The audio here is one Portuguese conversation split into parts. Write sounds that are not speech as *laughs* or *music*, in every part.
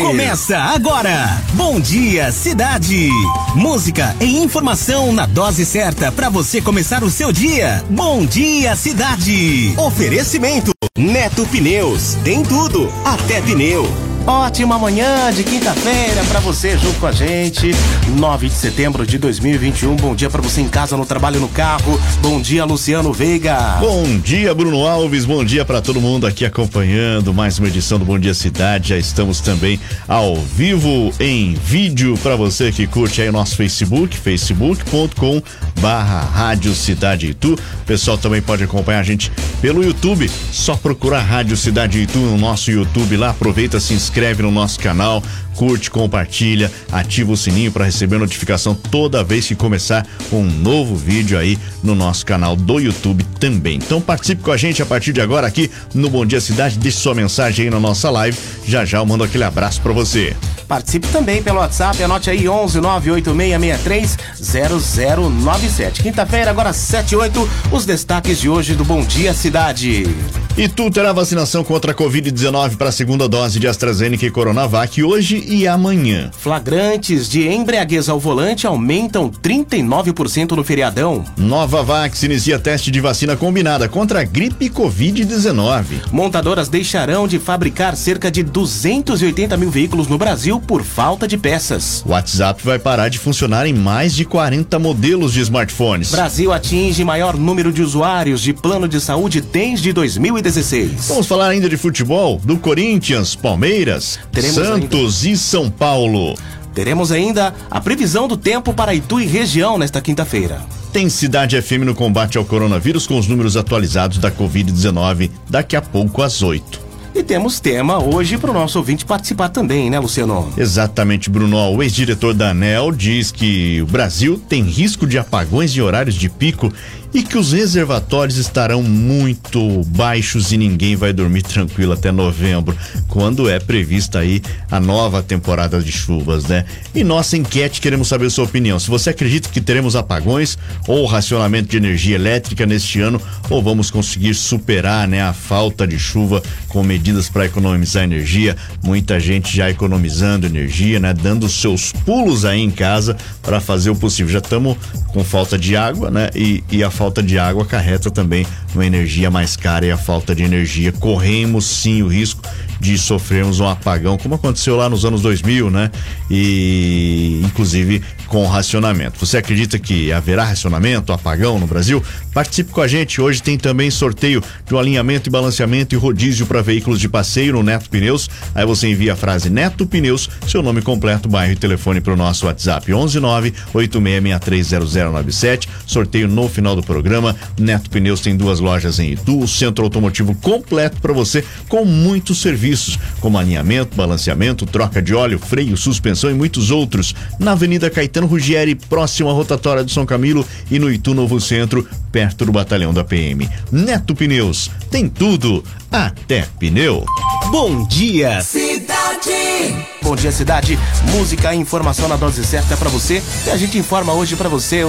Começa agora. Bom dia, cidade. Música e informação na dose certa para você começar o seu dia. Bom dia, cidade. Oferecimento Neto Pneus. Tem tudo, até pneu. Ótima manhã de quinta-feira para você junto com a gente. 9 de setembro de 2021. Bom dia para você em casa, no trabalho, no carro. Bom dia, Luciano Veiga. Bom dia, Bruno Alves. Bom dia para todo mundo aqui acompanhando mais uma edição do Bom Dia Cidade. Já estamos também ao vivo em vídeo para você que curte aí o nosso Facebook, facebook.com barra Rádio Cidade Itu. O pessoal também pode acompanhar a gente pelo YouTube. Só procurar Rádio Cidade Itu no nosso YouTube lá. Aproveita, se inscreve inscreve no nosso canal, curte, compartilha, ativa o sininho para receber notificação toda vez que começar um novo vídeo aí no nosso canal do YouTube também. Então participe com a gente a partir de agora aqui no Bom Dia Cidade, deixe sua mensagem aí na nossa live. Já já eu mando aquele abraço para você. Participe também pelo WhatsApp, anote aí 11 98663 0097. Quinta-feira, agora 78, os destaques de hoje do Bom Dia Cidade. E tu terá vacinação contra a Covid-19 para a segunda dose de AstraZeneca e Coronavac hoje e amanhã. Flagrantes de embriaguez ao volante aumentam 39% no feriadão. Nova Vax inicia teste de vacina combinada contra a gripe Covid-19. Montadoras deixarão de fabricar cerca de 280 mil veículos no Brasil por falta de peças. WhatsApp vai parar de funcionar em mais de 40 modelos de smartphones. Brasil atinge maior número de usuários de plano de saúde desde 2016. Vamos falar ainda de futebol, do Corinthians, Palmeiras, Teremos Santos ainda... e São Paulo. Teremos ainda a previsão do tempo para Itu e região nesta quinta-feira. Tem Cidade FM no combate ao coronavírus com os números atualizados da Covid-19 daqui a pouco às 8. E temos tema hoje para o nosso ouvinte participar também, né, Luciano? Exatamente, Bruno. O ex-diretor da ANEL diz que o Brasil tem risco de apagões em horários de pico e que os reservatórios estarão muito baixos e ninguém vai dormir *laughs* tranquilo até novembro, quando é prevista aí a nova temporada de chuvas, né? E nossa enquete queremos saber sua opinião. Se você acredita que teremos apagões ou racionamento de energia elétrica neste ano, ou vamos conseguir superar, né, a falta de chuva com medidas para economizar energia, muita gente já economizando energia, né, dando seus pulos aí em casa para fazer o possível. Já estamos com falta de água, né? E, e a falta de água acarreta também uma energia mais cara e a falta de energia. Corremos sim o risco de sofrermos um apagão, como aconteceu lá nos anos 2000, né? E inclusive com racionamento. Você acredita que haverá racionamento, apagão no Brasil? Participe com a gente. Hoje tem também sorteio um alinhamento e balanceamento e rodízio para veículos de passeio no Neto Pneus. Aí você envia a frase Neto Pneus, seu nome completo, bairro e telefone para o nosso WhatsApp 119 86630097. Sorteio no final do programa. Neto Pneus tem duas lojas em Itu, o centro automotivo completo para você com muitos serviços, como alinhamento, balanceamento, troca de óleo, freio, suspensão e muitos outros. Na Avenida Caetano Rugieri, próximo à rotatória de São Camilo e no Itu Novo Centro, perto do batalhão da PM. Neto Pneus, tem tudo, até pneu. Bom dia, cidade. Bom dia, cidade. Música e informação na dose certa para você. E a gente informa hoje para você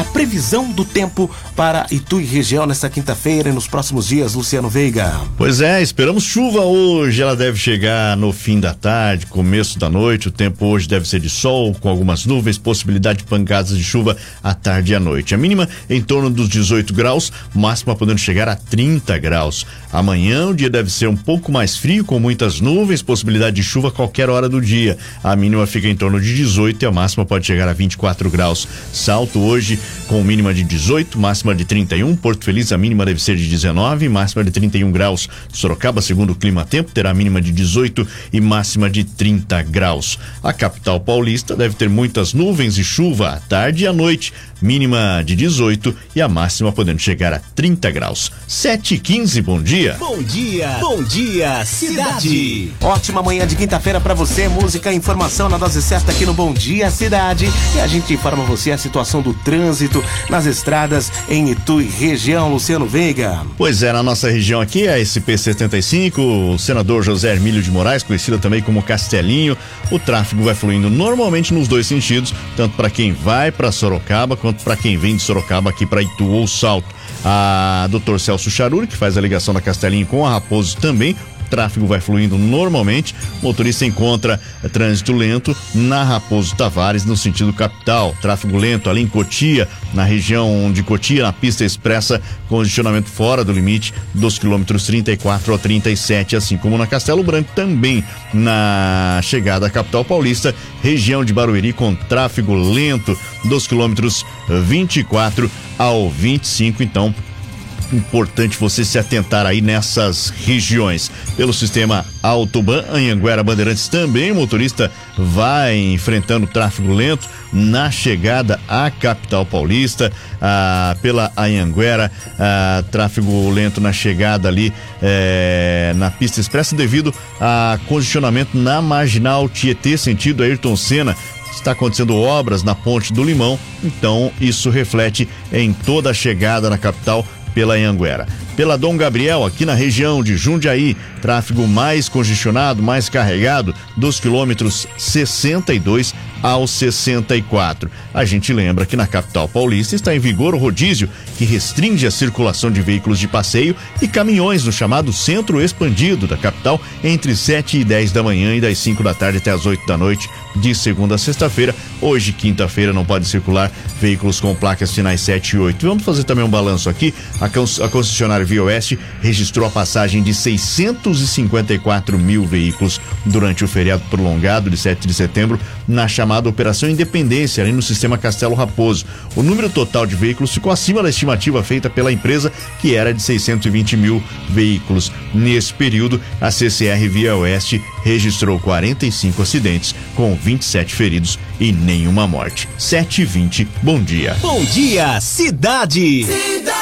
a previsão do tempo para Itu e região nesta quinta-feira e nos próximos dias, Luciano Veiga. Pois é, esperamos chuva hoje. Ela deve chegar no fim da tarde, começo da noite. O tempo hoje deve ser de sol, com algumas nuvens, possibilidade de pancadas de chuva à tarde e à noite. A mínima em torno dos 18 graus, máxima podendo chegar a 30 graus. Amanhã o dia deve ser um pouco mais frio, com muitas nuvens, possibilidade de chuva a qualquer hora do dia. A mínima fica em torno de 18 e a máxima pode chegar a 24 graus. Salto hoje com mínima de 18, máxima de 31. Porto Feliz, a mínima deve ser de 19, máxima de 31 graus. Sorocaba, segundo o Clima Tempo, terá mínima de 18 e máxima de 30 graus. A capital paulista deve ter muitas nuvens e chuva à tarde e à noite, mínima de 18 e a máxima podendo chegar a 30 graus. 7 e 15, bom dia. Bom dia, bom dia, cidade. Ótima manhã de quinta-feira para você, música e informação na dose certa aqui no Bom Dia Cidade. E a gente informa você a situação do trânsito nas estradas em Itu e região, Luciano Veiga. Pois é, na nossa região aqui, a SP-75, o senador José Hermílio de Moraes, conhecido também como Castelinho, o tráfego vai fluindo normalmente nos dois sentidos, tanto para quem vai para Sorocaba quanto para quem vem de Sorocaba aqui para Itu ou Salto. A doutor Celso Charuri, que faz a ligação da Castelinho com a Raposo também, tráfego vai fluindo normalmente. O motorista encontra trânsito lento na Raposo Tavares, no sentido capital. Tráfego lento ali em Cotia, na região de Cotia, na pista expressa, congestionamento fora do limite dos quilômetros 34 ao 37, assim como na Castelo Branco, também na chegada à capital paulista, região de Barueri com tráfego lento dos quilômetros 24 ao 25. Então, importante você se atentar aí nessas regiões. Pelo sistema Autoban, Anhanguera Bandeirantes também, o motorista vai enfrentando tráfego lento na chegada à capital paulista, ah, pela Anhanguera, ah, tráfego lento na chegada ali eh, na pista expressa devido a congestionamento na marginal Tietê, sentido Ayrton Senna, está acontecendo obras na Ponte do Limão, então isso reflete em toda a chegada na capital pela Anhanguera. Pela Dom Gabriel, aqui na região de Jundiaí, tráfego mais congestionado, mais carregado, dos quilômetros 62 ao 64. A gente lembra que na capital paulista está em vigor o rodízio que restringe a circulação de veículos de passeio e caminhões no chamado centro expandido da capital entre 7 e 10 da manhã e das 5 da tarde até as 8 da noite, de segunda a sexta-feira. Hoje, quinta-feira, não pode circular veículos com placas finais 7 e 8. Vamos fazer também um balanço aqui. A, a concessionária Via Oeste registrou a passagem de 654 mil veículos durante o feriado prolongado de 7 de setembro na chamada Operação Independência, ali no sistema Castelo Raposo. O número total de veículos ficou acima da estimativa feita pela empresa, que era de 620 mil veículos. Nesse período, a CCR Via Oeste registrou 45 acidentes, com 27 feridos e nenhuma morte. 7h20, bom dia. Bom dia, cidade! Cidade!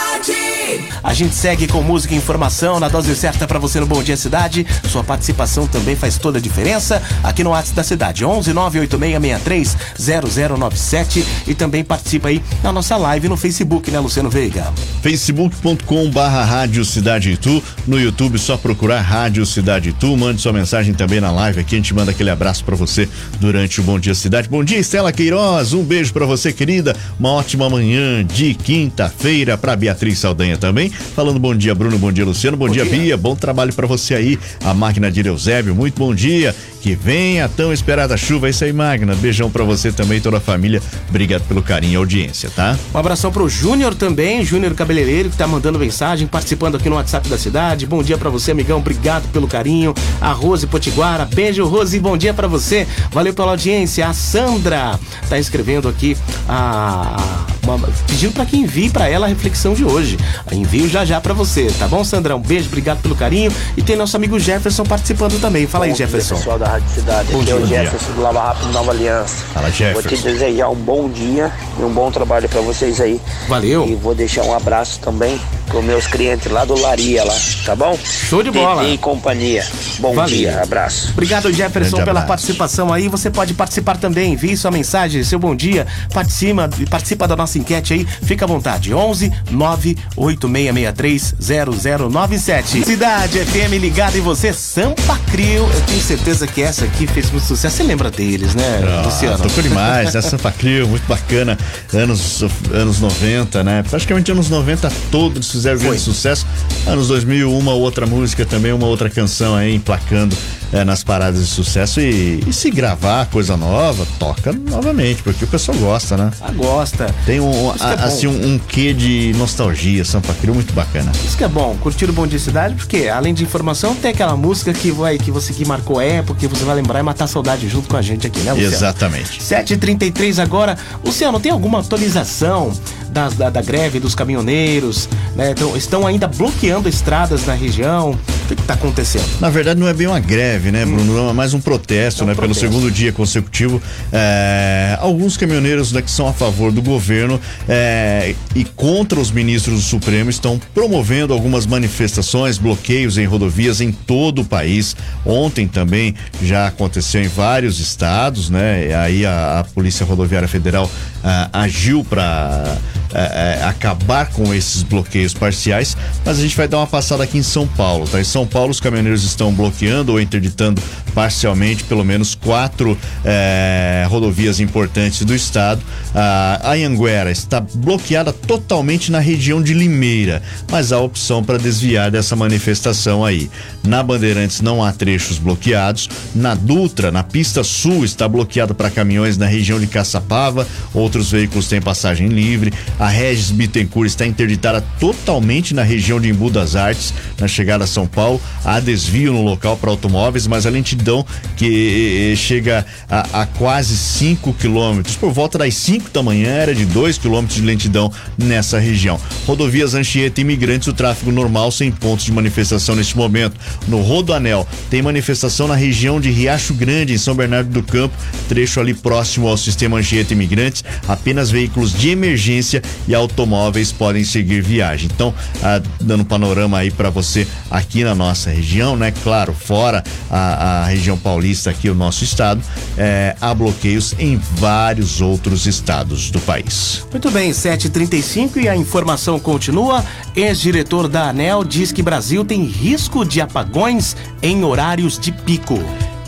A gente segue com música e informação na dose certa para você no Bom Dia Cidade. Sua participação também faz toda a diferença aqui no WhatsApp da cidade. 11 98663 0097 e também participa aí na nossa live no Facebook, né, Luciano Veiga? facebook.com barra Rádio Cidade Itu. No YouTube, só procurar Rádio Cidade Itu. Mande sua mensagem também na live aqui. A gente manda aquele abraço para você durante o Bom Dia Cidade. Bom dia, Estela Queiroz. Um beijo para você, querida. Uma ótima manhã de quinta-feira para Beatriz Saldanha também. Falando bom dia, Bruno. Bom dia, Luciano. Bom, bom dia, dia, Bia. Bom trabalho para você aí. A máquina de Eusébio. Muito bom dia. Que venha a tão esperada chuva. É isso aí, Magna. Beijão para você também, toda a família. Obrigado pelo carinho e audiência, tá? Um abração pro Júnior também, Júnior Cabeleireiro, que tá mandando mensagem, participando aqui no WhatsApp da cidade. Bom dia para você, amigão. Obrigado pelo carinho. A Rose Potiguara. Beijo, Rose. Bom dia para você. Valeu pela audiência. A Sandra tá escrevendo aqui a, uma, pedindo para que envie para ela a reflexão de hoje. Envio já já para você, tá bom, Sandrão? Beijo, obrigado pelo carinho. E tem nosso amigo Jefferson participando também. Fala bom aí, Jefferson. Dia, pessoal da Rádio Cidade. Bom Aqui dia, é o Jefferson do Lava Rápido Nova Aliança. Fala, Jefferson. Vou te desejar um bom dia e um bom trabalho para vocês aí. Valeu. E vou deixar um abraço também com meus clientes lá do Laria lá, tá bom? Show de bola. E companhia. Bom Valeu. dia, abraço. Obrigado, Jefferson, Grande pela abraço. participação aí. Você pode participar também. Envie sua mensagem, seu bom dia. Participa, participa da nossa enquete aí. Fica à vontade. 11 98663 0097. Cidade FM ligada em você, Sampa Crio. Eu tenho certeza que essa aqui fez muito sucesso. Você lembra deles, né, ah, Luciano? Tocou demais, essa Sampa Crio, muito bacana. Anos, anos 90, né? Praticamente anos 90 todos fizeram grande sucesso. Anos 2000, uma outra música também, uma outra canção aí emplacando é, nas paradas de sucesso e, e, se gravar coisa nova, toca novamente, porque o pessoal gosta, né? Ah, gosta. Tem um, a, é assim, um, um, quê de nostalgia, Sampa Crio, muito bacana. Isso que é bom, curtir o Bom Dia Cidade, porque além de informação, tem aquela música que vai, que você que marcou época, que você vai lembrar e matar saudade junto com a gente aqui, né, Luciano? Exatamente. 7h33 agora. Luciano, tem alguma atualização da, da, da greve dos caminhoneiros? Né? Então, estão ainda bloqueando estradas na região? O que está acontecendo? Na verdade, não é bem uma greve, né, Bruno? Hum. É mais um protesto, é um né? Protesto. Pelo segundo dia consecutivo. É, alguns caminhoneiros né, que são a favor do governo é, e contra os ministros do Supremo estão promovendo algumas manifestações, bloqueios em rodovias em todo o país. Ontem também já aconteceu em vários estados, né? Aí a, a Polícia Rodoviária Federal ah, agiu para é, é, acabar com esses bloqueios parciais, mas a gente vai dar uma passada aqui em São Paulo, tá? Em São Paulo, os caminhoneiros estão bloqueando ou interditando parcialmente pelo menos quatro eh, rodovias importantes do estado. A Anhanguera está bloqueada totalmente na região de Limeira, mas há opção para desviar dessa manifestação aí. Na Bandeirantes não há trechos bloqueados. Na Dutra, na pista sul, está bloqueado para caminhões na região de Caçapava. Outros veículos têm passagem livre. A Regis Bittencourt está interditada totalmente na região de Embu das Artes, na chegada a São Paulo. Há desvio no local para automóveis, mas a lentidão que eh, chega a, a quase 5 quilômetros. Por volta das 5 da manhã era de 2 quilômetros de lentidão nessa região. Rodovias Anchieta e Imigrantes, o tráfego normal sem pontos de manifestação neste momento. No Rodoanel, tem manifestação na região de Riacho Grande, em São Bernardo do Campo, trecho ali próximo ao sistema Anchieta Imigrantes. Apenas veículos de emergência e automóveis podem seguir viagem. Então, ah, dando um panorama aí para você aqui na nossa região, né? Claro, fora a, a região paulista aqui, o nosso estado, eh, há bloqueios em vários outros estados do país. Muito bem, 7h35 e a informação continua. Ex-diretor da ANEL diz que Brasil tem risco de apagões em horários de pico.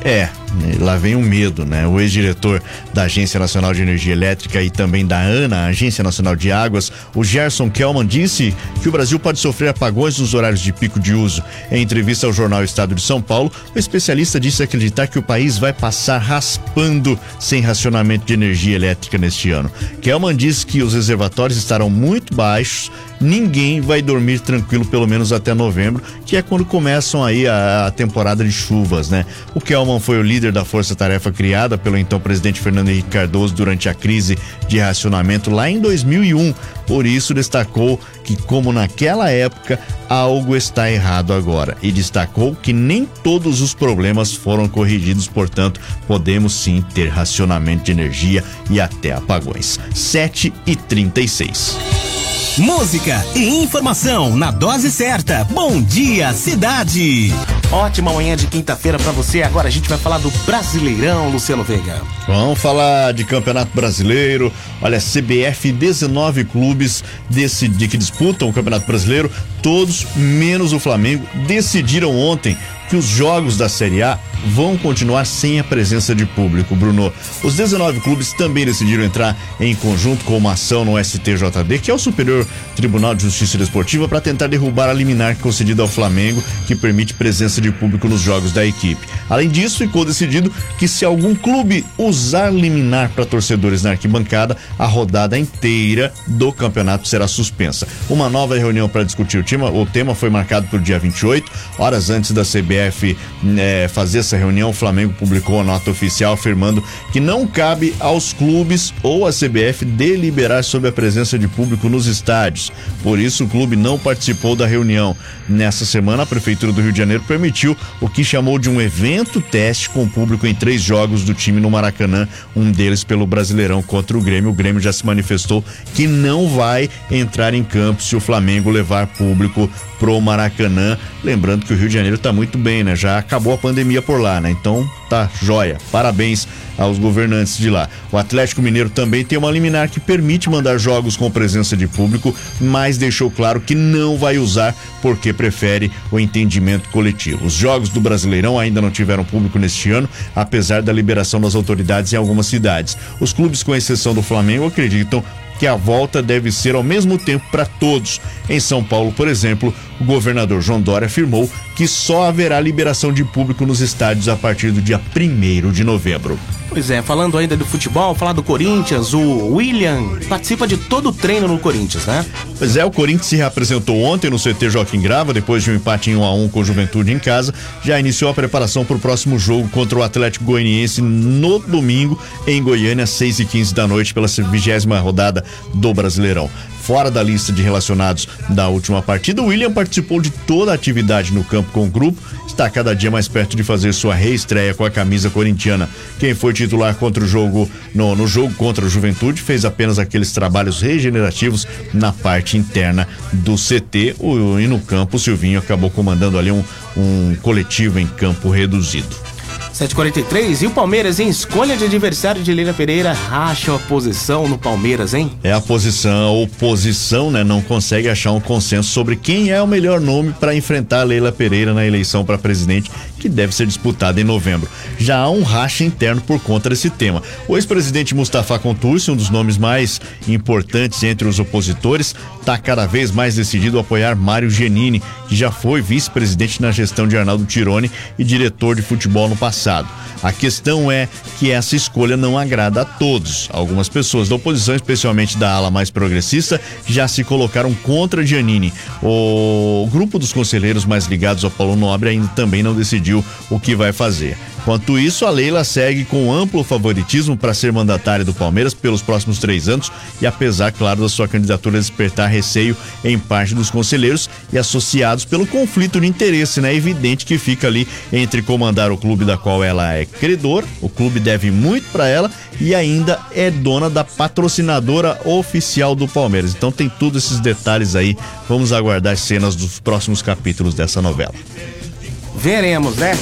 É, lá vem o medo, né? O ex-diretor da Agência Nacional de Energia Elétrica e também da ANA, Agência Nacional de Águas, o Gerson Kelman, disse que o Brasil pode sofrer apagões nos horários de pico de uso. Em entrevista ao jornal Estado de São Paulo, o especialista disse acreditar que o país vai passar raspando sem racionamento de energia elétrica neste ano. Kelman disse que os reservatórios estarão muito baixos ninguém vai dormir tranquilo pelo menos até novembro, que é quando começam aí a, a temporada de chuvas, né? O Kelman foi o líder da força-tarefa criada pelo então presidente Fernando Henrique Cardoso durante a crise de racionamento lá em 2001. Por isso destacou que como naquela época algo está errado agora e destacou que nem todos os problemas foram corrigidos, portanto, podemos sim ter racionamento de energia e até apagões. 7 e 36 música e informação na dose certa. Bom dia, cidade. Ótima manhã de quinta-feira para você. Agora a gente vai falar do Brasileirão, Luciano Veiga. Vamos falar de Campeonato Brasileiro. Olha, CBF 19 clubes desse, de que disputam o Campeonato Brasileiro, todos menos o Flamengo decidiram ontem que os jogos da Série A vão continuar sem a presença de público, Bruno. Os 19 clubes também decidiram entrar em conjunto com uma ação no STJD, que é o Superior Tribunal de Justiça Desportiva, para tentar derrubar a liminar concedida ao Flamengo, que permite presença de público nos jogos da equipe. Além disso, ficou decidido que se algum clube usar liminar para torcedores na arquibancada, a rodada inteira do campeonato será suspensa. Uma nova reunião para discutir o tema, o tema foi marcado para o dia 28, horas antes da CBF eh, fazer essa reunião, o Flamengo publicou a nota oficial afirmando que não cabe aos clubes ou à CBF deliberar sobre a presença de público nos estádios. Por isso, o clube não participou da reunião. Nessa semana, a Prefeitura do Rio de Janeiro permitiu o que chamou de um evento teste com público em três jogos do time no Maracanã, um deles pelo Brasileirão contra o Grêmio. O Grêmio já se manifestou que não vai entrar em campo se o Flamengo levar público pro Maracanã. Lembrando que o Rio de Janeiro tá muito bem, né? Já acabou a pandemia por lá, né? Então tá joia. Parabéns aos governantes de lá. O Atlético Mineiro também tem uma liminar que permite mandar jogos com presença de público, mas deixou claro que não vai usar porque prefere o entendimento coletivo. Os jogos do Brasileirão ainda não tiveram público neste ano, apesar da liberação das autoridades em algumas cidades. Os clubes, com exceção do Flamengo, acreditam que a volta deve ser ao mesmo tempo para todos. Em São Paulo, por exemplo, o governador João Dória afirmou que só haverá liberação de público nos estádios a partir do dia 1 de novembro. Pois é, falando ainda do futebol, falar do Corinthians, o William participa de todo o treino no Corinthians, né? Pois é, o Corinthians se reapresentou ontem no CT Joaquim Grava, depois de um empate em 1 a 1 com o Juventude em casa, já iniciou a preparação para o próximo jogo contra o Atlético Goianiense no domingo em Goiânia, 6 e 15 da noite, pela vigésima rodada do Brasileirão fora da lista de relacionados da última partida. William participou de toda a atividade no campo com o grupo, está cada dia mais perto de fazer sua reestreia com a camisa corintiana. Quem foi titular contra o jogo no, no jogo contra a Juventude fez apenas aqueles trabalhos regenerativos na parte interna do CT. O, e no campo, o Silvinho acabou comandando ali um, um coletivo em campo reduzido. 743 e o Palmeiras em escolha de adversário de Leila Pereira racha a posição no Palmeiras, hein? É a posição, a oposição, né, não consegue achar um consenso sobre quem é o melhor nome para enfrentar Leila Pereira na eleição para presidente que deve ser disputada em novembro. Já há um racha interno por conta desse tema. O ex-presidente Mustafa Contursi, um dos nomes mais importantes entre os opositores, está cada vez mais decidido a apoiar Mário Genini, que já foi vice-presidente na gestão de Arnaldo Tironi e diretor de futebol no passado. A questão é que essa escolha não agrada a todos. Algumas pessoas da oposição, especialmente da ala mais progressista, já se colocaram contra Giannini. O grupo dos conselheiros mais ligados ao Paulo Nobre ainda também não decidiu o que vai fazer. Enquanto isso, a Leila segue com amplo favoritismo para ser mandatária do Palmeiras pelos próximos três anos e apesar, claro, da sua candidatura despertar receio em parte dos conselheiros e associados pelo conflito de interesse, né? É evidente que fica ali entre comandar o clube da qual ela é credor, o clube deve muito para ela e ainda é dona da patrocinadora oficial do Palmeiras. Então tem todos esses detalhes aí. Vamos aguardar as cenas dos próximos capítulos dessa novela. Veremos, né?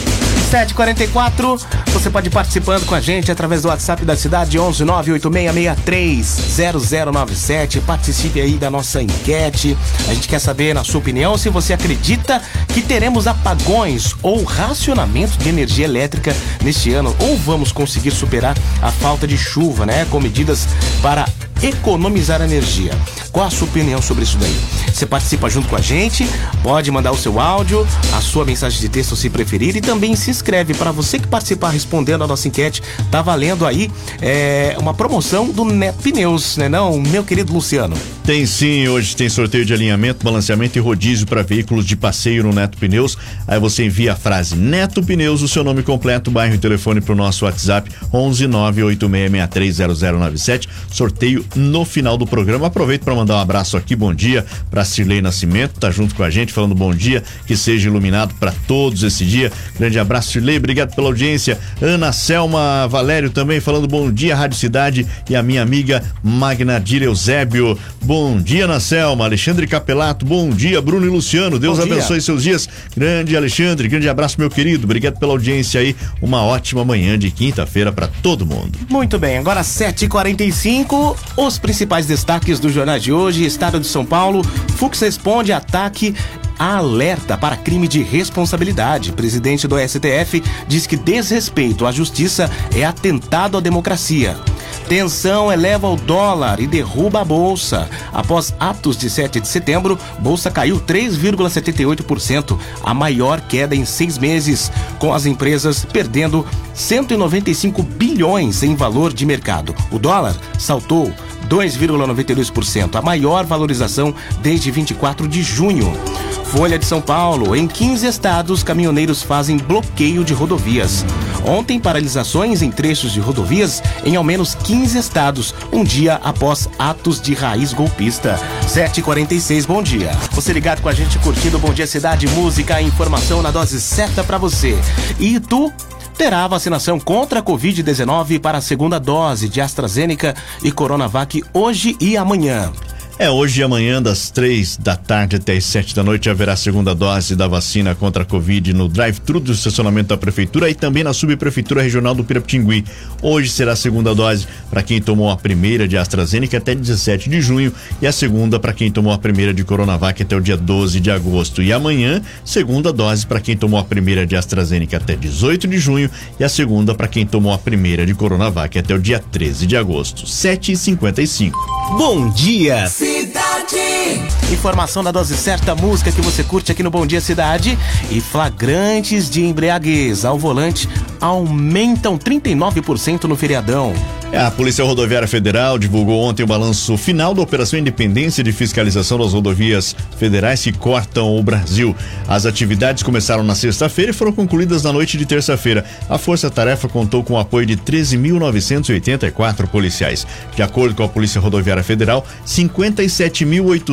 744. Você pode ir participando com a gente através do WhatsApp da cidade 11 0097. Participe aí da nossa enquete. A gente quer saber, na sua opinião, se você acredita que teremos apagões ou racionamento de energia elétrica neste ano ou vamos conseguir superar a falta de chuva, né? Com medidas para economizar energia. Qual a sua opinião sobre isso daí? Você participa junto com a gente, pode mandar o seu áudio, a sua mensagem de texto se preferir e também se inscreve para você que participar respondendo a nossa enquete. Tá valendo aí é, uma promoção do Pneus, né não, meu querido Luciano? Tem sim, hoje tem sorteio de alinhamento, balanceamento e rodízio para veículos de passeio no Neto Pneus. Aí você envia a frase Neto Pneus, o seu nome completo, bairro e telefone para o nosso WhatsApp 11 986630097. Sorteio no final do programa. Aproveito para mandar um abraço aqui, bom dia para Cirlei Nascimento, tá junto com a gente falando bom dia, que seja iluminado para todos esse dia. Grande abraço, Cirlei, obrigado pela audiência. Ana Selma Valério também falando bom dia, Rádio Cidade e a minha amiga Magna Eusébio. Bom dia, Ana Selma, Alexandre Capelato, bom dia, Bruno e Luciano. Deus abençoe seus dias. Grande Alexandre, grande abraço, meu querido. Obrigado pela audiência aí. Uma ótima manhã de quinta-feira para todo mundo. Muito bem, agora 7h45. Os principais destaques do jornal de hoje: Estado de São Paulo, Fux responde ataque alerta para crime de responsabilidade. Presidente do STF diz que desrespeito à justiça é atentado à democracia. Tensão eleva o dólar e derruba a bolsa. Após atos de 7 de setembro, bolsa caiu 3,78%, a maior queda em seis meses, com as empresas perdendo 195 bilhões em valor de mercado. O dólar saltou 2,92%, a maior valorização desde 24 de junho. Folha de São Paulo. Em 15 estados, caminhoneiros fazem bloqueio de rodovias. Ontem, paralisações em trechos de rodovias em ao menos 15 estados, um dia após atos de raiz golpista. 7h46, bom dia. Você ligado com a gente curtindo Bom Dia Cidade, música e informação na dose certa para você. E tu terá vacinação contra a Covid-19 para a segunda dose de AstraZeneca e Coronavac hoje e amanhã. É, hoje e amanhã, das três da tarde até as sete da noite, haverá a segunda dose da vacina contra a Covid no drive-thru do estacionamento da Prefeitura e também na Subprefeitura Regional do Pirapitingui. Hoje será a segunda dose para quem tomou a primeira de AstraZeneca até 17 de junho e a segunda para quem tomou a primeira de Coronavac até o dia 12 de agosto. E amanhã, segunda dose para quem tomou a primeira de AstraZeneca até 18 de junho e a segunda para quem tomou a primeira de Coronavac até o dia 13 de agosto. 7 e 55 Bom dia! Cidade. Informação da dose certa, música que você curte aqui no Bom Dia Cidade. E flagrantes de embriaguez ao volante aumentam 39% no feriadão. A Polícia Rodoviária Federal divulgou ontem o balanço final da Operação Independência de Fiscalização das Rodovias Federais que cortam o Brasil. As atividades começaram na sexta-feira e foram concluídas na noite de terça-feira. A Força Tarefa contou com o apoio de 13.984 policiais. De acordo com a Polícia Rodoviária Federal,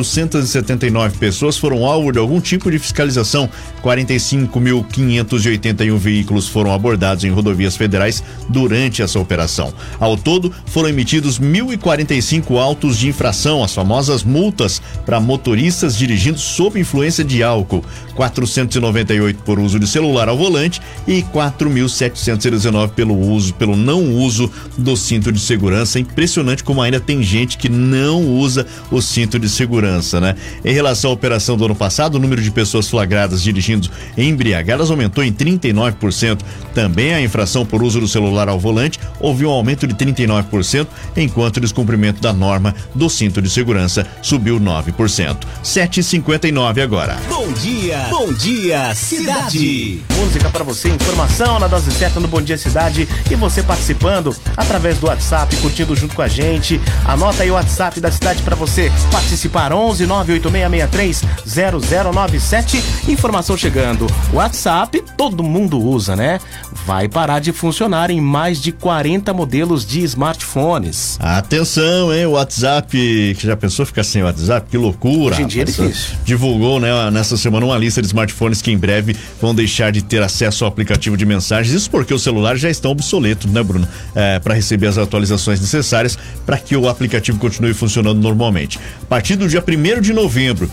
57.879 pessoas foram alvo de algum tipo de fiscalização. 45.581 veículos foram abordados em rodovias federais durante essa operação. Ao todo, foram emitidos 1.045 autos de infração, as famosas multas para motoristas dirigindo sob influência de álcool, 498 por uso de celular ao volante e 4.719 pelo uso, pelo não uso do cinto de segurança. Impressionante como ainda tem gente que não usa o cinto de segurança, né? Em relação à operação do ano passado, o número de pessoas flagradas dirigindo embriagadas aumentou em 39%. Também a infração por uso do celular ao volante houve um aumento de 39%, enquanto o descumprimento da norma do cinto de segurança subiu 9%. 7,59 agora. Bom dia, bom dia, cidade. Música para você, informação na dose certa no Bom Dia Cidade e você participando através do WhatsApp, curtindo junto com a gente. Anota aí o WhatsApp da cidade para você participar 11 98663 0097. Informação chegando. WhatsApp todo mundo usa, né? Vai parar de funcionar em mais de 40 modelos de smartphones. Atenção, hein? O WhatsApp, que já pensou ficar sem WhatsApp? Que loucura. Hoje em dia é difícil. Divulgou, né, nessa semana uma lista de smartphones que em breve vão deixar de ter acesso ao aplicativo de mensagens. Isso porque os celulares já estão obsoletos, né, Bruno? É, para receber as atualizações necessárias para que o aplicativo continue funcionando normalmente. A partir do dia 1 de novembro,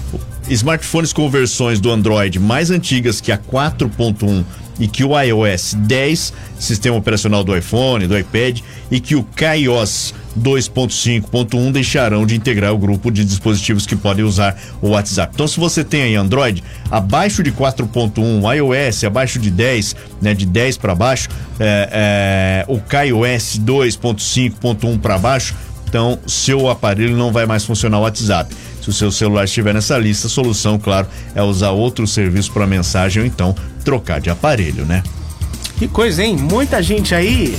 smartphones com versões do Android mais antigas que a 4.1 e que o iOS 10, sistema operacional do iPhone, do iPad, e que o KaiOS 2.5.1 deixarão de integrar o grupo de dispositivos que podem usar o WhatsApp. Então, se você tem aí Android abaixo de 4.1, iOS abaixo de 10, né, de 10 para baixo, é, é, o KaiOS 2.5.1 para baixo, então seu aparelho não vai mais funcionar o WhatsApp. Se o seu celular estiver nessa lista, a solução, claro, é usar outro serviço para mensagem ou então trocar de aparelho, né? Que coisa, hein? Muita gente aí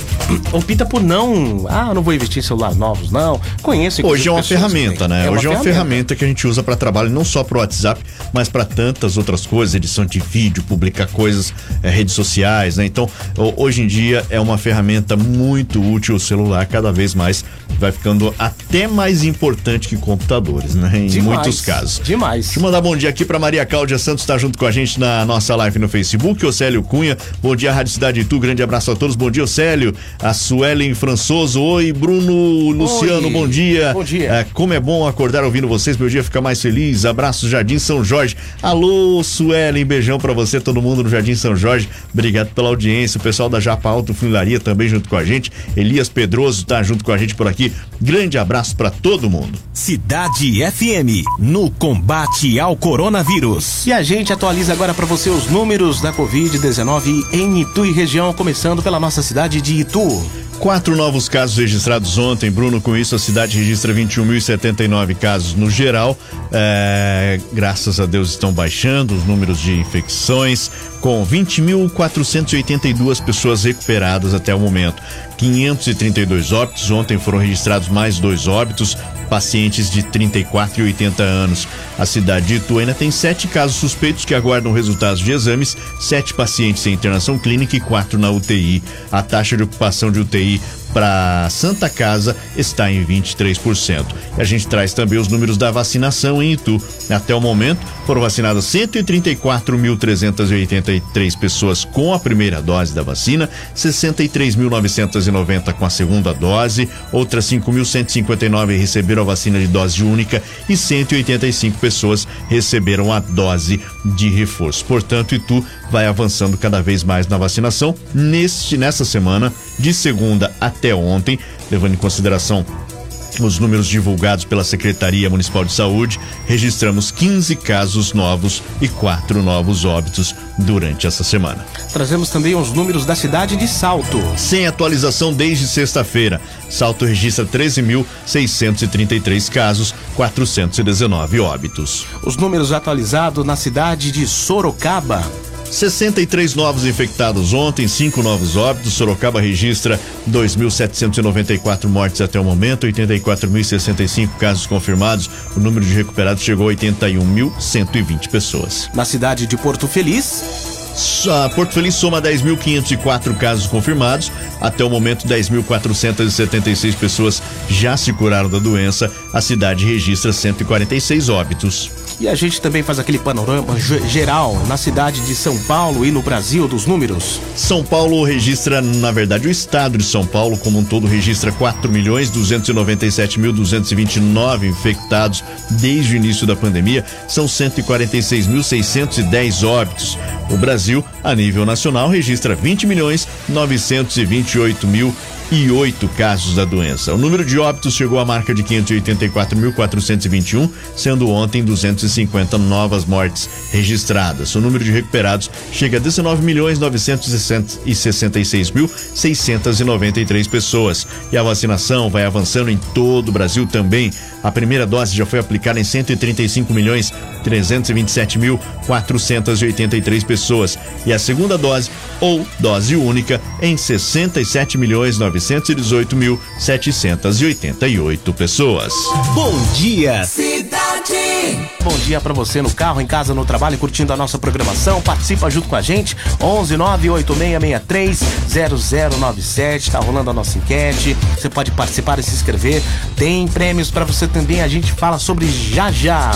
opta por não. Ah, não vou investir em celulares novos, não. Conheço. Hoje é uma ferramenta, também. né? Hoje é uma ferramenta que a gente usa para trabalho não só para o WhatsApp, mas para tantas outras coisas, edição de vídeo, publicar coisas, eh, redes sociais, né? Então, ho- hoje em dia é uma ferramenta muito útil o celular, cada vez mais vai ficando até mais importante que computadores, né? Em Demais, muitos casos. demais. Deixa eu mandar bom dia aqui para Maria Cláudia Santos, está junto com a gente na nossa live no Facebook. O Célio Cunha, bom dia, Rádio Cidade Itu, grande abraço a todos. Bom dia, Célio. A Suelen Françoso, oi, Bruno Luciano, Oi, bom dia. bom dia. É, como é bom acordar ouvindo vocês, meu dia fica mais feliz. Abraço, Jardim São Jorge. Alô, Suelen, beijão para você, todo mundo no Jardim São Jorge. Obrigado pela audiência. O pessoal da Japa Alto Funilaria também junto com a gente. Elias Pedroso tá junto com a gente por aqui. Grande abraço para todo mundo. Cidade FM, no combate ao coronavírus. E a gente atualiza agora para você os números da Covid-19 em Itu e região, começando pela nossa cidade de Itu. Quatro novos casos registrados ontem, Bruno. Com isso, a cidade registra 21.079 casos no geral. É, graças a Deus estão baixando os números de infecções, com 20.482 pessoas recuperadas até o momento. 532 óbitos. Ontem foram registrados mais dois óbitos, pacientes de 34 e 80 anos. A cidade de Itu ainda tem sete casos suspeitos que aguardam resultados de exames, sete pacientes em internação clínica e quatro na UTI. A taxa de ocupação de UTI para Santa Casa está em 23%. E a gente traz também os números da vacinação em Itu. Até o momento, foram vacinadas 134.383 pessoas com a primeira dose da vacina, 63.990 com a segunda dose, outras 5.159 receberam a vacina de dose única e 185 pessoas receberam a dose de reforço. Portanto, Itu vai avançando cada vez mais na vacinação. Neste nessa semana, de segunda até ontem, levando em consideração os números divulgados pela Secretaria Municipal de Saúde, registramos 15 casos novos e quatro novos óbitos durante essa semana. Trazemos também os números da cidade de Salto. Sem atualização desde sexta-feira, Salto registra 13.633 casos, 419 óbitos. Os números atualizados na cidade de Sorocaba. 63 novos infectados ontem, cinco novos óbitos. Sorocaba registra 2.794 mortes até o momento, 84.065 casos confirmados. O número de recuperados chegou a 81.120 pessoas. Na cidade de Porto Feliz. Porto Feliz soma 10.504 casos confirmados. Até o momento, 10.476 pessoas já se curaram da doença. A cidade registra 146 óbitos. E a gente também faz aquele panorama geral na cidade de São Paulo e no Brasil dos números. São Paulo registra, na verdade, o estado de São Paulo como um todo registra 4 milhões 297 mil 229 infectados desde o início da pandemia. São 146.610 óbitos. O Brasil, a nível nacional, registra 20 milhões 928 mil e oito casos da doença. O número de óbitos chegou à marca de 584.421, sendo ontem 250 novas mortes registradas. O número de recuperados chega a 19.966.693 pessoas. E a vacinação vai avançando em todo o Brasil também. A primeira dose já foi aplicada em 135 milhões 327.483 pessoas e a segunda dose ou dose única em 67 milhões 918.788 pessoas. Bom dia, cidade. Bom dia para você no carro, em casa, no trabalho, curtindo a nossa programação. Participa junto com a gente. 11 98663 0097. Tá rolando a nossa enquete. Você pode participar e se inscrever. Tem prêmios para você também. A gente fala sobre já já.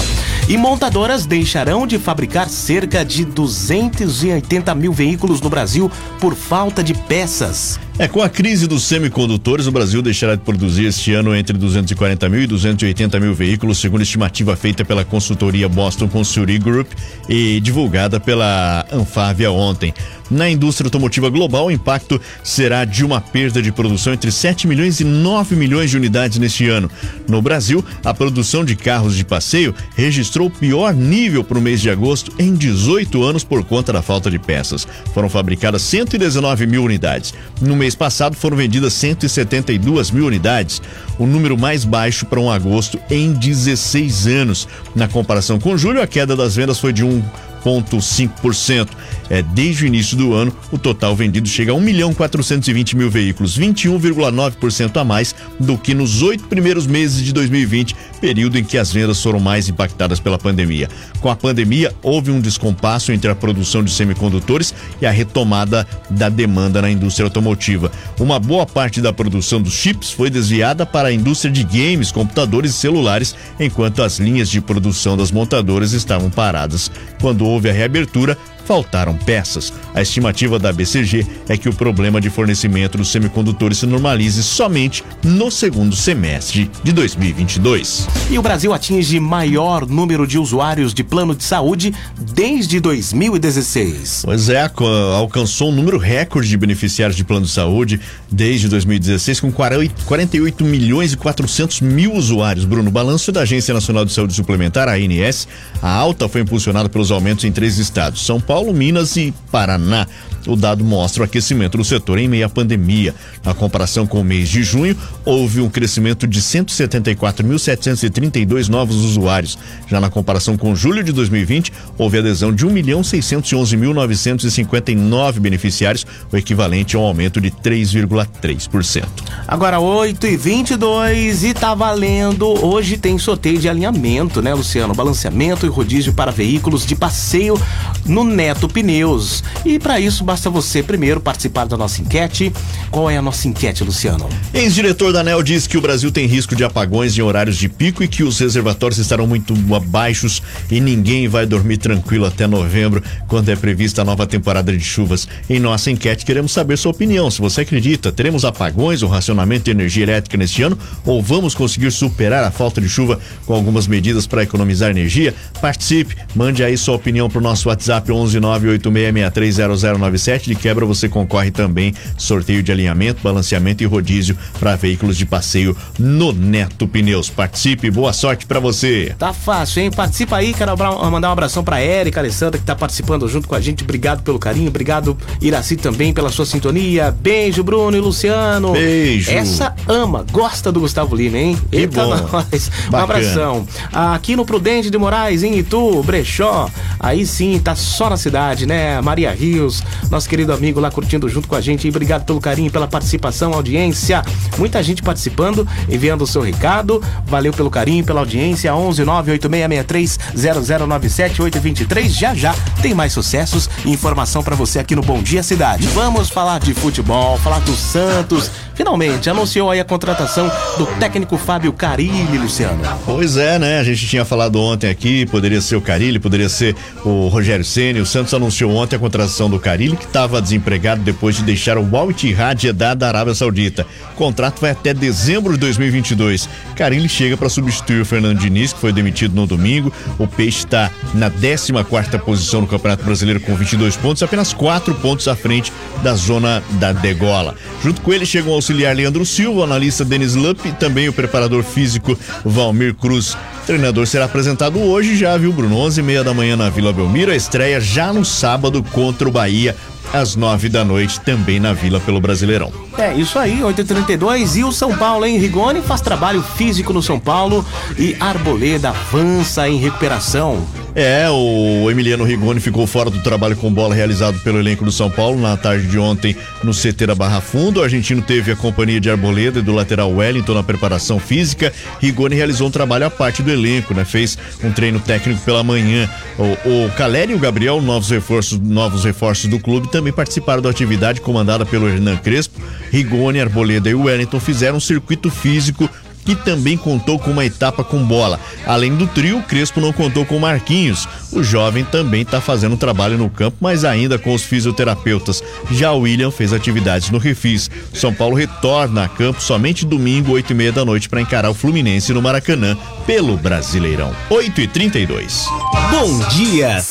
E montadoras deixarão de fabricar cerca de 280 mil veículos no Brasil por falta de peças. É, com a crise dos semicondutores, o Brasil deixará de produzir este ano entre 240 mil e 280 mil veículos, segundo estimativa feita pela consultoria Boston Consulting Group e divulgada pela Anfávia ontem. Na indústria automotiva global, o impacto será de uma perda de produção entre 7 milhões e 9 milhões de unidades neste ano. No Brasil, a produção de carros de passeio registrou o pior nível para o mês de agosto em 18 anos por conta da falta de peças. Foram fabricadas 119 mil unidades. No mês passado, foram vendidas 172 mil unidades, o número mais baixo para um agosto em 16 anos. Na comparação com julho, a queda das vendas foi de um 0,5%. É, desde o início do ano, o total vendido chega a 1 milhão 420 mil veículos, 21,9% a mais do que nos oito primeiros meses de 2020, período em que as vendas foram mais impactadas pela pandemia. Com a pandemia, houve um descompasso entre a produção de semicondutores e a retomada da demanda na indústria automotiva. Uma boa parte da produção dos chips foi desviada para a indústria de games, computadores e celulares, enquanto as linhas de produção das montadoras estavam paradas. Quando houve a reabertura, faltaram peças. A estimativa da BCG é que o problema de fornecimento dos semicondutores se normalize somente no segundo semestre de 2022. E o Brasil atinge maior número de usuários de plano de saúde desde 2016. Pois é, alcançou um número recorde de beneficiários de plano de saúde desde 2016 com 48 milhões e 400 mil usuários. Bruno, balanço da Agência Nacional de Saúde Suplementar, a ANS, a alta foi impulsionada pelos aumentos em três estados: São Paulo Minas e Paraná. O dado mostra o aquecimento do setor em meio à pandemia. Na comparação com o mês de junho, houve um crescimento de 174.732 novos usuários. Já na comparação com julho de 2020, houve adesão de 1.611.959 beneficiários, o equivalente a um aumento de 3,3%. Agora 8 e 22 e tá valendo. Hoje tem sorteio de alinhamento, né, Luciano? Balanceamento e rodízio para veículos de passeio no Neto Pneus. E para isso basta você primeiro participar da nossa enquete. Qual é a nossa enquete, Luciano? Ex-diretor da ANEL diz que o Brasil tem risco de apagões em horários de pico e que os reservatórios estarão muito baixos e ninguém vai dormir tranquilo até novembro, quando é prevista a nova temporada de chuvas. Em nossa enquete queremos saber sua opinião. Se você acredita, teremos apagões ou racionamento de energia elétrica neste ano ou vamos conseguir superar a falta de chuva com algumas medidas para economizar energia? Participe, mande aí sua opinião para o nosso WhatsApp 11986630097. De quebra você concorre também sorteio de alinhamento, balanceamento e rodízio para veículos de passeio no Neto Pneus. Participe, boa sorte para você. Tá fácil, hein? Participa aí, quero mandar um abração para Érica Alessandra que tá participando junto com a gente. Obrigado pelo carinho, obrigado Iraci também pela sua sintonia. Beijo, Bruno e Luciano. Beijo. Essa ama, gosta do Gustavo Lima, hein? Que Eita bom. Nós. Um abração. Aqui no Prudente de Moraes, em Itu, Brechó. Aí sim, tá só na cidade, né? Maria Rios, nosso querido amigo lá curtindo junto com a gente. E obrigado pelo carinho, pela participação, audiência. Muita gente participando, enviando o seu recado. Valeu pelo carinho, pela audiência. 11 98663 0097 823. Já já tem mais sucessos e informação para você aqui no Bom Dia Cidade. Vamos falar de futebol, falar do Santos. Finalmente anunciou aí a contratação do técnico Fábio Carilli, Luciano. Pois é, né? A gente tinha falado ontem aqui, poderia ser o Carilli, poderia ser o Rogério Ceni. O Santos anunciou ontem a contratação do Carilli, que estava desempregado depois de deixar o Al Ittihad da Arábia Saudita. O contrato vai até dezembro de 2022. Carilli chega para substituir o Fernando Diniz, que foi demitido no domingo. O Peixe está na 14 quarta posição no Campeonato Brasileiro com 22 pontos, apenas 4 pontos à frente da zona da degola. Junto com ele chegam o auxiliar Leandro Silva, o analista Denis Lupp e também o preparador físico Valmir Cruz. O treinador será apresentado hoje já, viu, Bruno? 11 e meia da manhã na Vila Belmiro, a estreia já no sábado contra o Bahia às nove da noite, também na Vila pelo Brasileirão. É, isso aí, 8h32. E o São Paulo, hein? Rigoni faz trabalho físico no São Paulo e Arboleda avança em recuperação. É, o Emiliano Rigoni ficou fora do trabalho com bola realizado pelo elenco do São Paulo na tarde de ontem no CT da Barra Fundo. O argentino teve a companhia de Arboleda e do lateral Wellington na preparação física. Rigoni realizou um trabalho à parte do elenco, né? Fez um treino técnico pela manhã. O, o Caleri e o Gabriel, novos reforços, novos reforços do clube, também participaram da atividade comandada pelo Hernan Crespo. Rigoni, Arboleda e Wellington fizeram um circuito físico que também contou com uma etapa com bola. Além do trio, Crespo não contou com Marquinhos. O jovem também está fazendo trabalho no campo, mas ainda com os fisioterapeutas. Já o William fez atividades no Refis. São Paulo retorna a campo somente domingo, 8 e meia da noite, para encarar o Fluminense no Maracanã pelo Brasileirão. 8 e 32 Bom dia.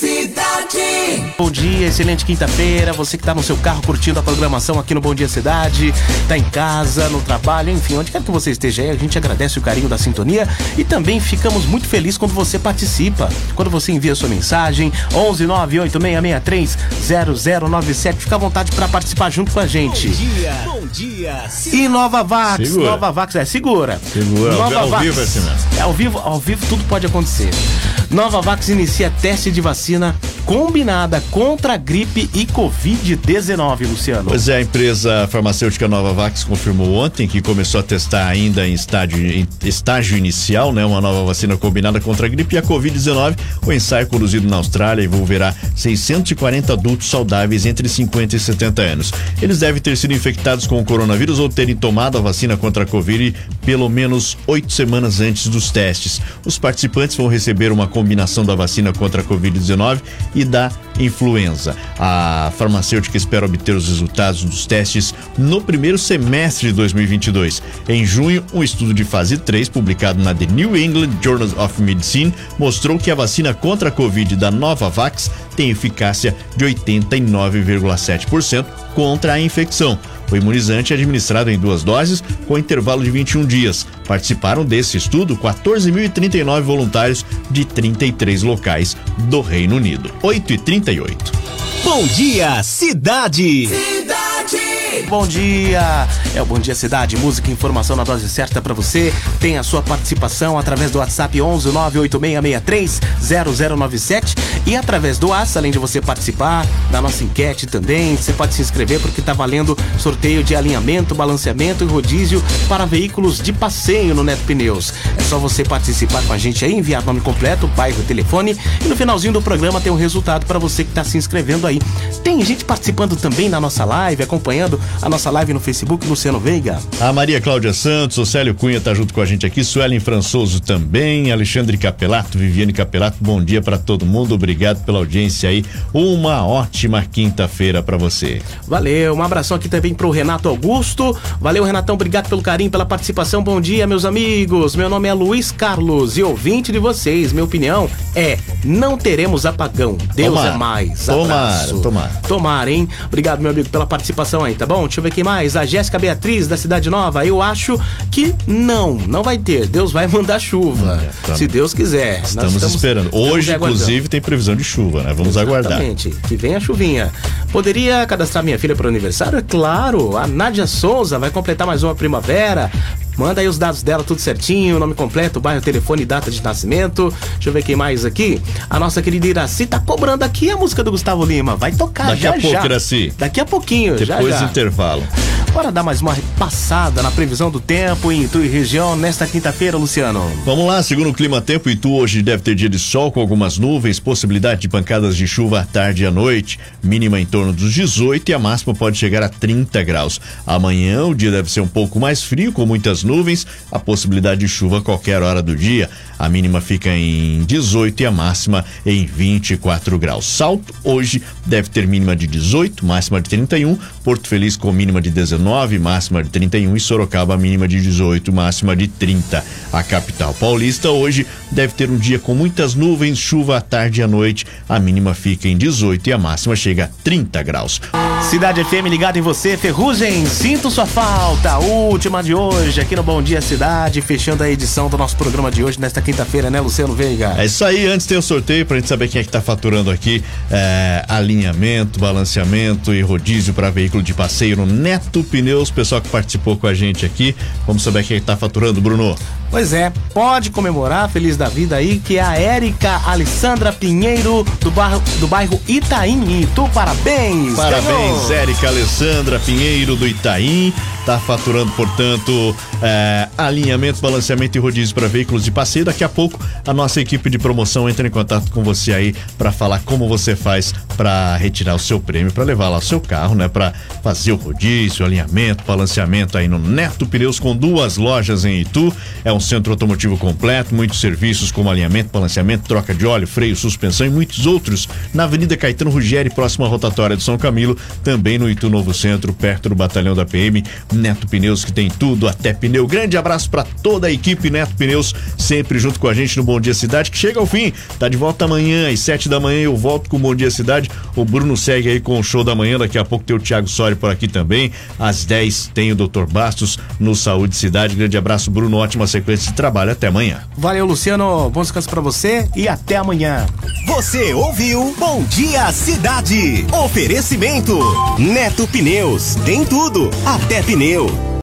Bom dia, excelente quinta-feira. Você que está no seu carro curtindo a programação aqui no Bom Dia Cidade, está em casa, no trabalho, enfim, onde quer que você esteja aí, a gente agradece o carinho da sintonia e também ficamos muito felizes quando você participa, quando você envia sua mensagem 11 98663 0097. Fica à vontade para participar junto com a gente. Bom dia, bom dia. E Nova Vax, Segura. Nova Vax é segura. Segura, Nova ao Vax. vivo é assim mesmo. É ao vivo, ao vivo tudo pode acontecer. Nova Vax inicia teste de vacina combinada contra a gripe e Covid-19, Luciano. Pois é, a empresa farmacêutica Novavax confirmou ontem que começou a testar ainda em estágio, em estágio inicial, né, uma nova vacina combinada contra a gripe e a Covid-19. O ensaio conduzido na Austrália envolverá 640 adultos saudáveis entre 50 e 70 anos. Eles devem ter sido infectados com o coronavírus ou terem tomado a vacina contra a Covid pelo menos oito semanas antes dos testes. Os participantes vão receber uma combinação da vacina contra a Covid-19 e da influenza. A farmacêutica espera obter os resultados dos testes no primeiro semestre de 2022. Em junho, um estudo de fase 3, publicado na The New England Journal of Medicine, mostrou que a vacina contra a Covid da Novavax tem eficácia de 89,7% contra a infecção. O imunizante é administrado em duas doses, com intervalo de 21 dias. Participaram desse estudo 14.039 voluntários de 33 locais do Reino Unido. 8 e 38 Bom dia, cidade. Bom dia! É o Bom Dia Cidade, música e informação na dose certa pra você. Tem a sua participação através do WhatsApp 11 98663 0097 e através do WhatsApp, além de você participar da nossa enquete também, você pode se inscrever porque tá valendo sorteio de alinhamento, balanceamento e rodízio para veículos de passeio no Neto Pneus. É só você participar com a gente aí, enviar nome completo, bairro, telefone e no finalzinho do programa tem um resultado para você que tá se inscrevendo aí. Tem gente participando também na nossa live, acompanhando a nossa live no Facebook, Luciano Veiga. A Maria Cláudia Santos, o Célio Cunha tá junto com a gente aqui, Suelen Françoso também, Alexandre Capelato, Viviane Capelato, bom dia para todo mundo, obrigado pela audiência aí. Uma ótima quinta-feira para você. Valeu, um abração aqui também pro Renato Augusto. Valeu, Renatão, obrigado pelo carinho, pela participação. Bom dia, meus amigos. Meu nome é Luiz Carlos e ouvinte de vocês. Minha opinião é: não teremos apagão. Deus Tomara. é mais. Tomara, Abraço. tomara. Tomara, hein? Obrigado, meu amigo, pela participação aí, tá bom? Deixa eu ver quem mais. A Jéssica Beatriz, da Cidade Nova. Eu acho que não, não vai ter. Deus vai mandar chuva. É, tá. Se Deus quiser. Nós Estamos, esperando. estamos Hoje, aguardando. inclusive, tem previsão de chuva, né? Vamos aguardar. Exatamente. Que vem a chuvinha. Poderia cadastrar minha filha para o aniversário? É claro. A Nádia Souza vai completar mais uma primavera. Manda aí os dados dela tudo certinho, nome completo, bairro, telefone, data de nascimento. Deixa eu ver quem mais aqui. A nossa querida Iraci tá cobrando aqui a música do Gustavo Lima. Vai tocar Daqui já, a pouco, já. Iraci. Daqui a pouquinho, Depois já, do já. intervalo. Bora dar mais uma passada na previsão do tempo em Itu e região nesta quinta-feira, Luciano. Vamos lá, segundo o Clima Tempo, Itu hoje deve ter dia de sol com algumas nuvens, possibilidade de pancadas de chuva à tarde e à noite, mínima em torno dos 18 e a máxima pode chegar a 30 graus. Amanhã o dia deve ser um pouco mais frio, com muitas nuvens, a possibilidade de chuva a qualquer hora do dia. A mínima fica em 18 e a máxima em 24 graus. Salto hoje deve ter mínima de 18, máxima de 31, Porto Feliz com mínima de 19, máxima de 31 e Sorocaba mínima de 18, máxima de 30. A capital paulista hoje deve ter um dia com muitas nuvens, chuva à tarde e à noite. A mínima fica em 18 e a máxima chega a 30 graus. Cidade FM ligada em você, Ferrugem, sinto sua falta. Última de hoje aqui no Bom Dia Cidade, fechando a edição do nosso programa de hoje nesta quinta-feira, né, Luciano Veiga? É isso aí, antes tem o sorteio pra gente saber quem é que tá faturando aqui. É, alinhamento, balanceamento e rodízio para veículo de passeio no Neto Pneus. Pessoal que participou com a gente aqui. Vamos saber quem é que tá faturando, Bruno. Pois é, pode comemorar, feliz da vida aí, que é a Érica Alessandra Pinheiro, do bairro, do bairro Itaim, Itu. Parabéns! Parabéns, ganhou! Érica Alessandra Pinheiro do Itaim. Tá faturando, portanto, é, alinhamento, balanceamento e rodízio para veículos de passeio. Daqui a pouco a nossa equipe de promoção entra em contato com você aí para falar como você faz para retirar o seu prêmio, para levar lá o seu carro, né? Para fazer o rodízio, alinhamento, balanceamento aí no Neto Pneus com duas lojas em Itu. É um centro automotivo completo, muitos serviços como alinhamento, balanceamento, troca de óleo, freio, suspensão e muitos outros. Na Avenida Caetano Rugieri, próxima rotatória de São Camilo, também no Itu Novo Centro, perto do batalhão da PM. Neto Pneus que tem tudo, até pneu. Grande abraço para toda a equipe Neto Pneus, sempre junto com a gente no Bom Dia Cidade, que chega ao fim. Tá de volta amanhã, às sete da manhã eu volto com o Bom Dia Cidade. O Bruno segue aí com o show da manhã, daqui a pouco tem o Thiago Sori por aqui também. Às 10 tem o Dr. Bastos no Saúde Cidade. Grande abraço, Bruno, ótima sequência de trabalho. Até amanhã. Valeu, Luciano. Bom descanso pra você e até amanhã. Você ouviu Bom Dia Cidade. Oferecimento Neto Pneus. Tem tudo, até pneu.